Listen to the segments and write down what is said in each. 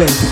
Play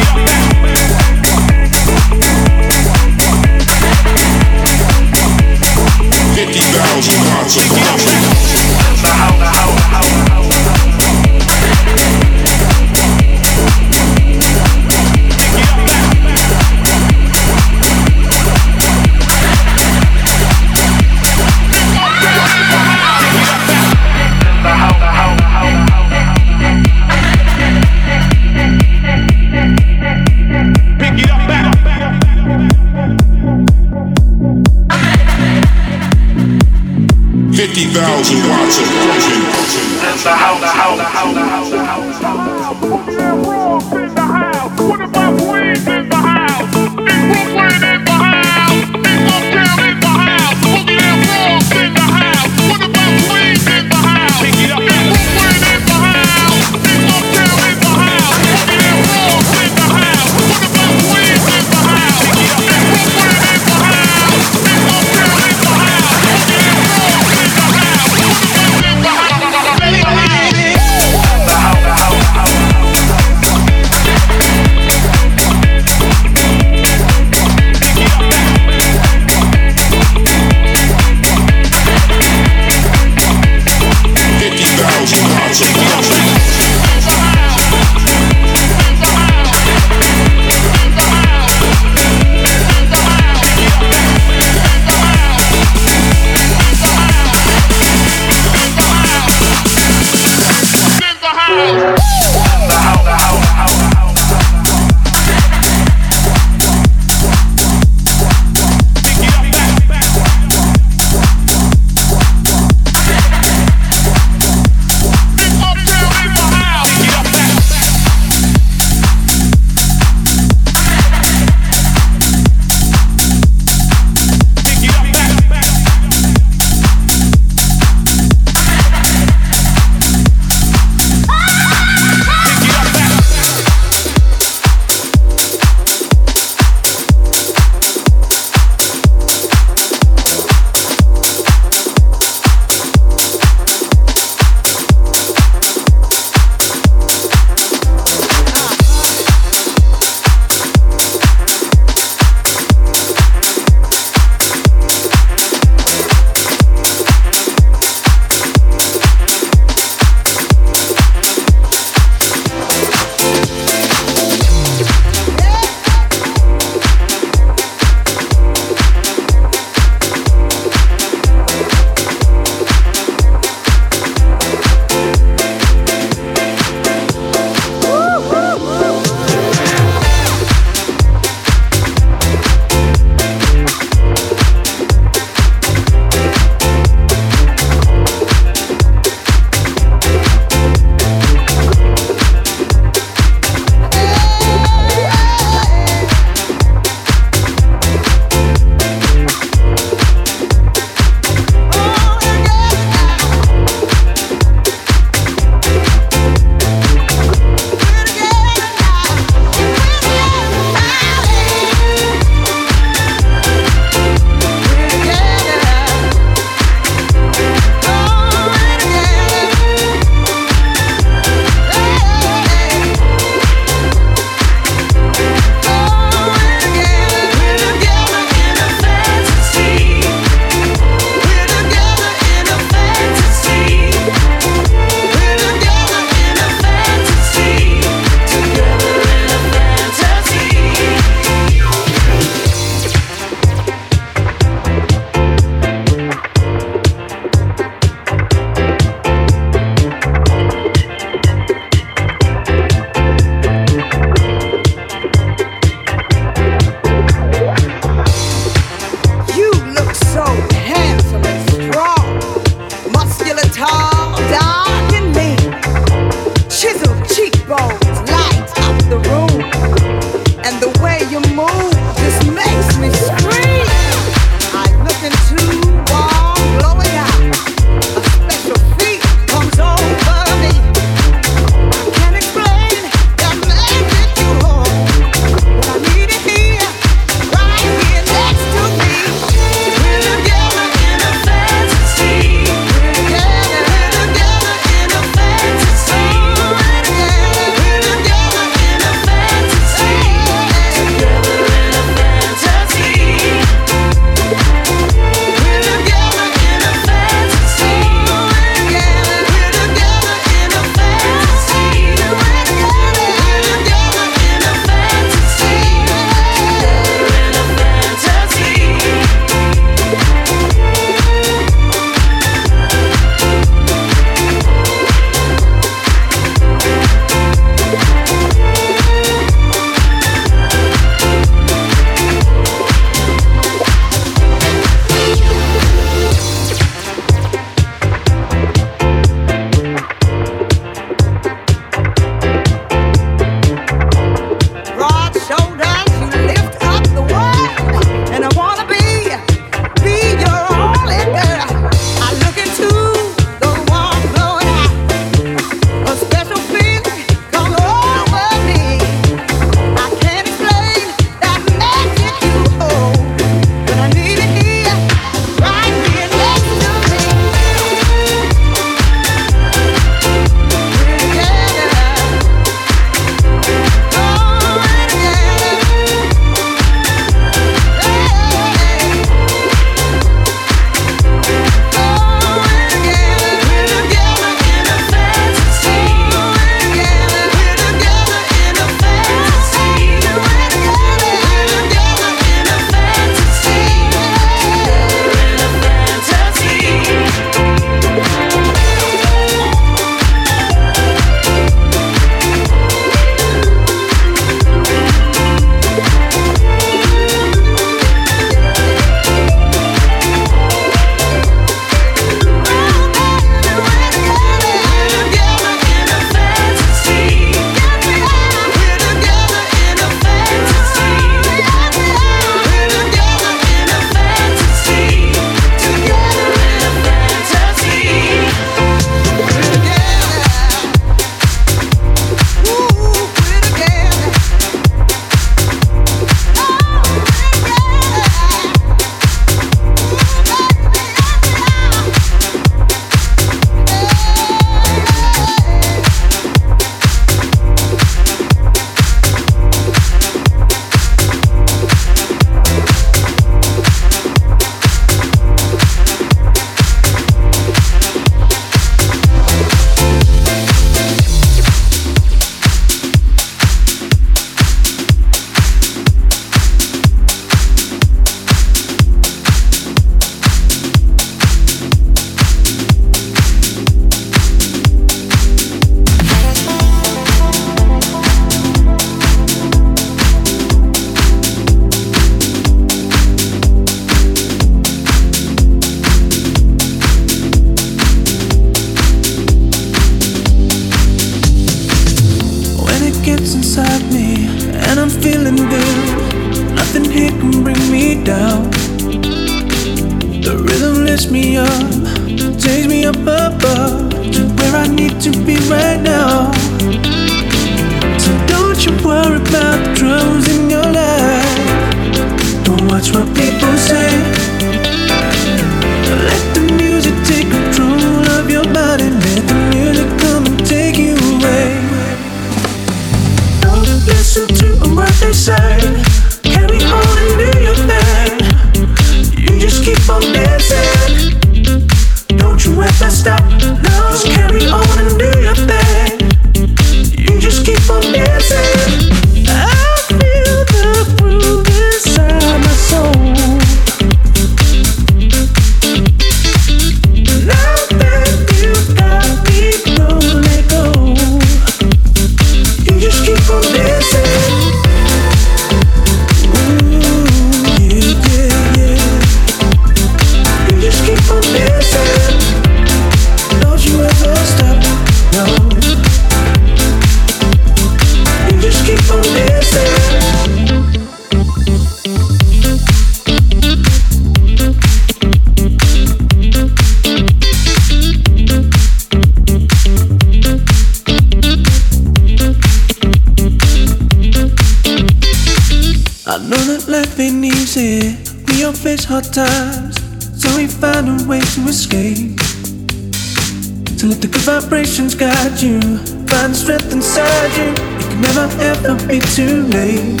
too late.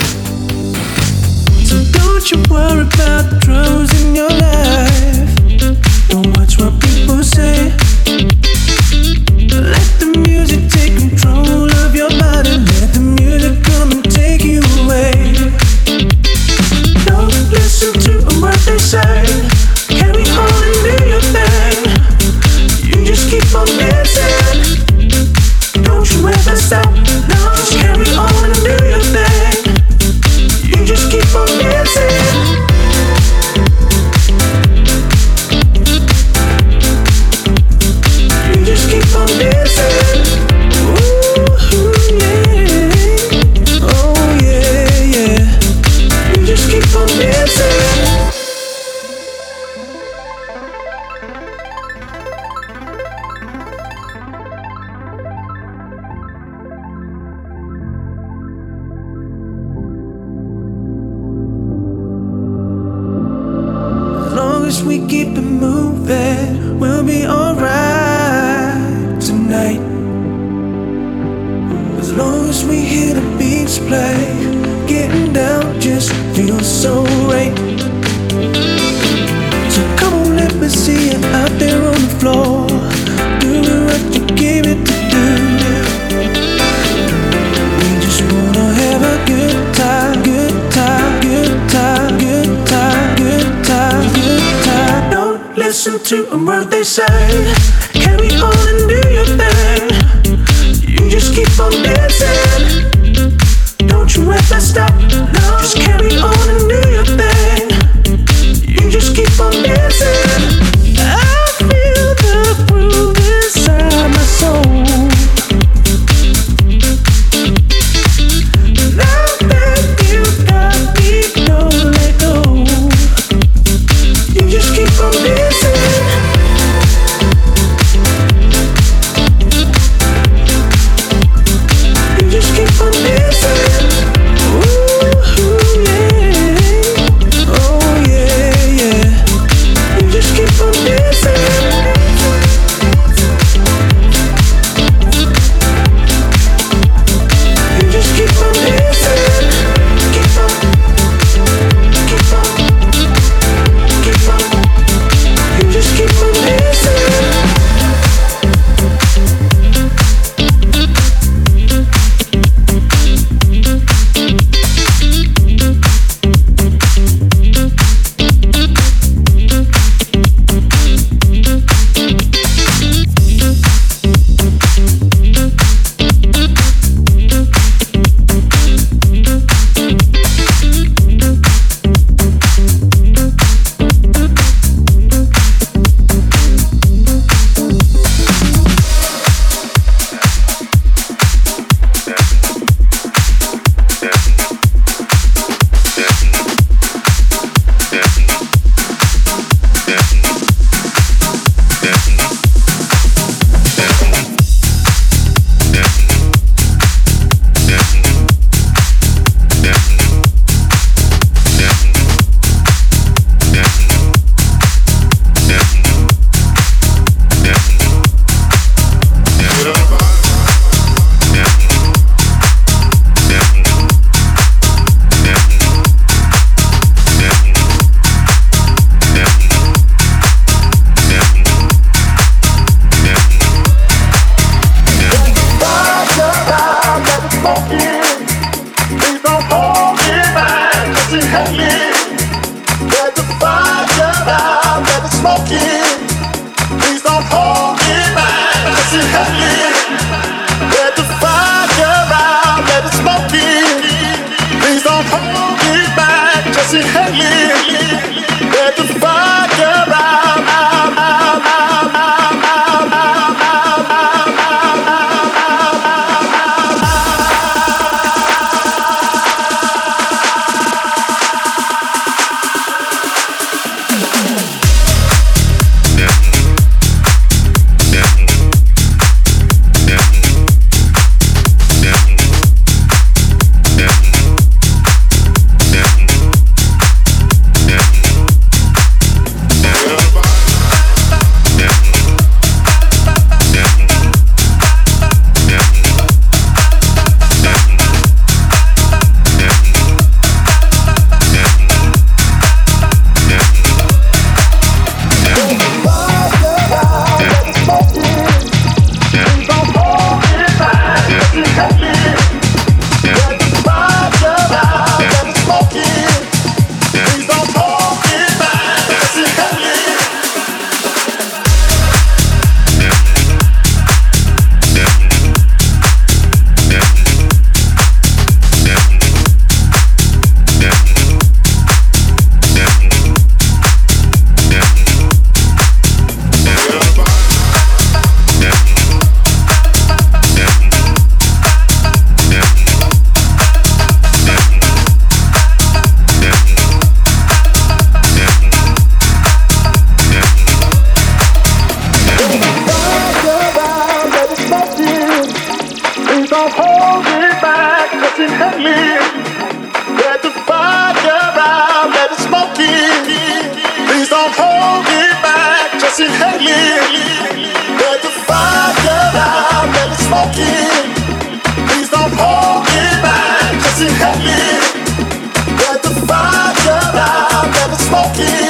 So don't you worry about the drama. so right. So come on, let me see you out there on the floor, doing what you gave it to do. We just wanna have a good time, good time, good time, good time, good time, good time. Don't listen to a word they say. Carry on and do your thing. You just keep on dancing. smoking.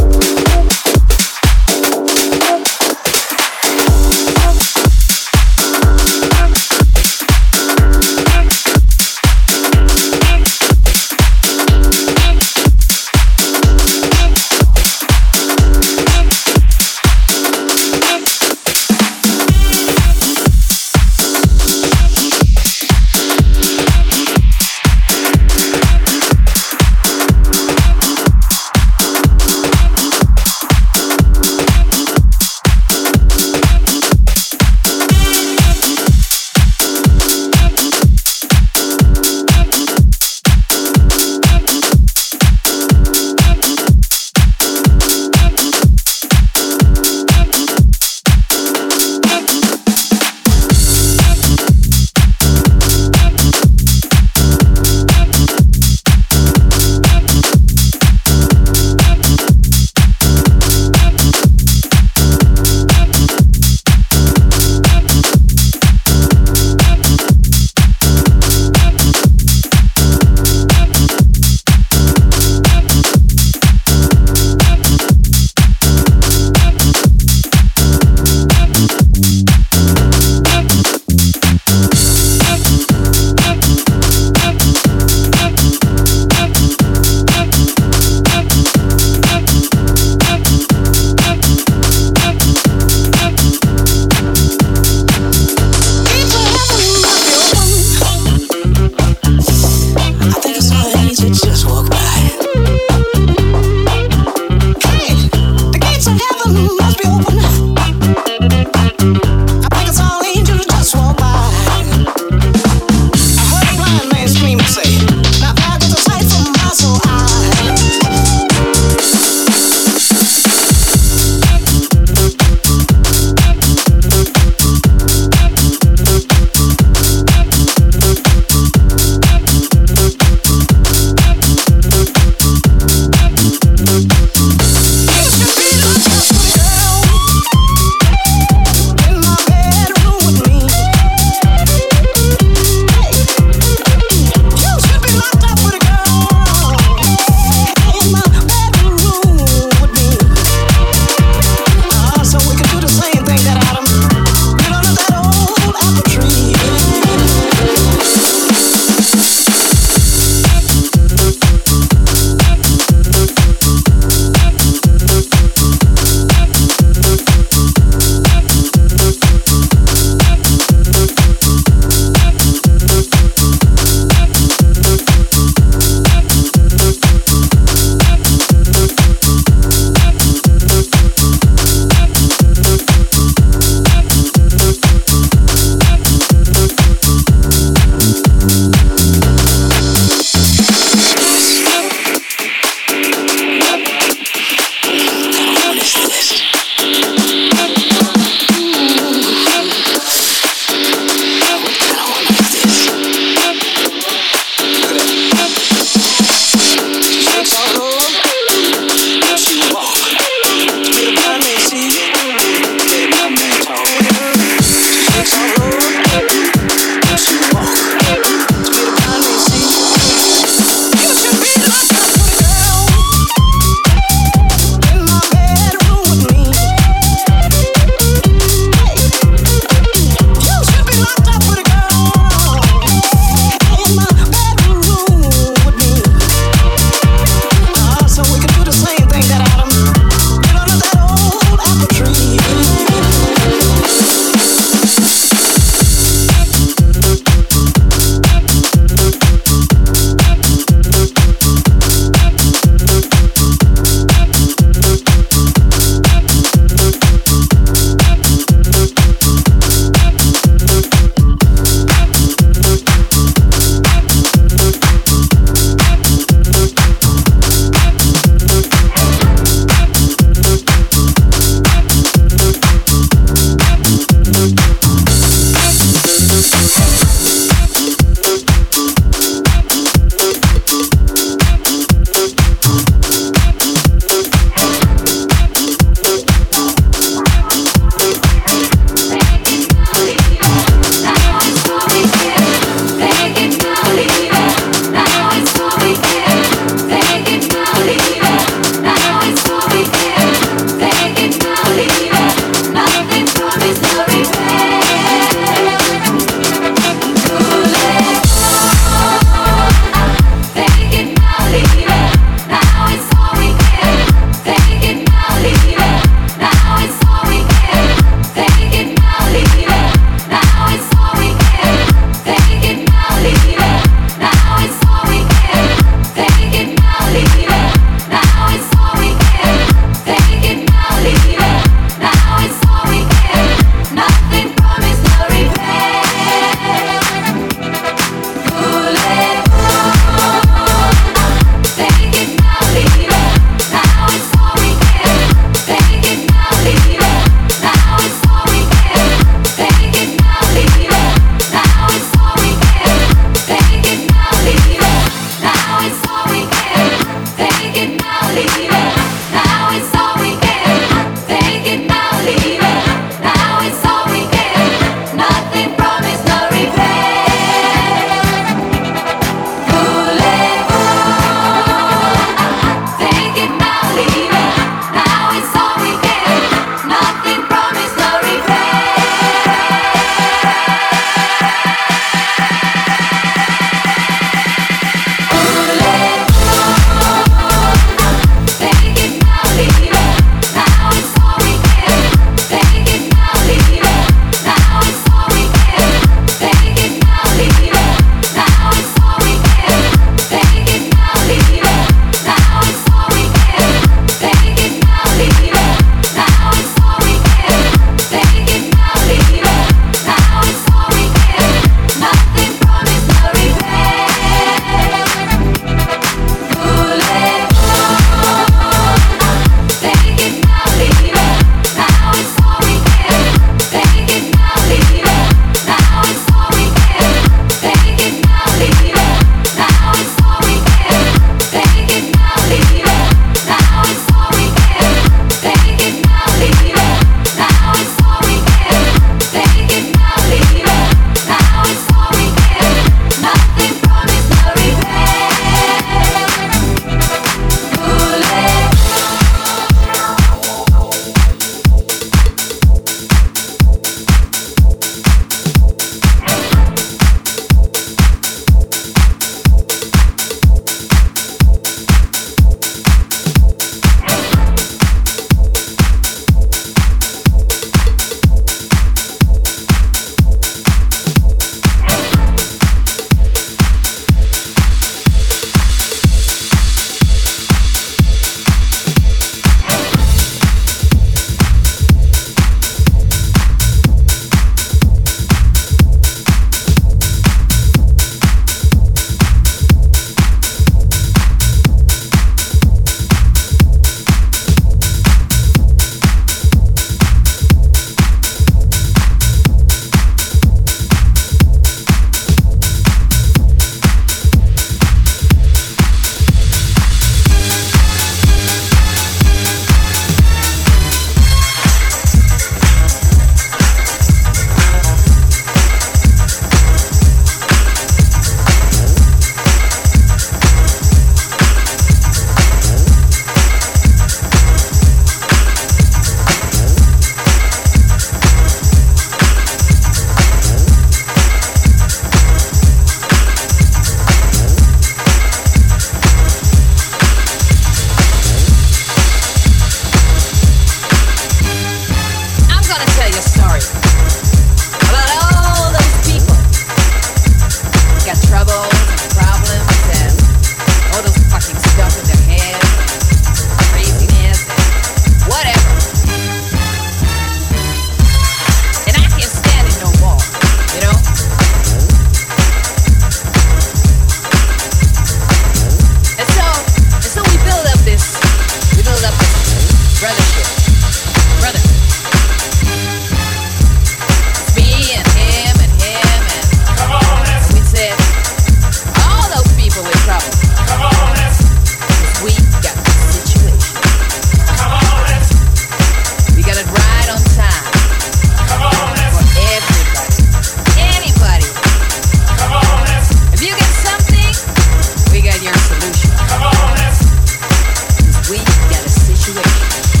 We got a situation.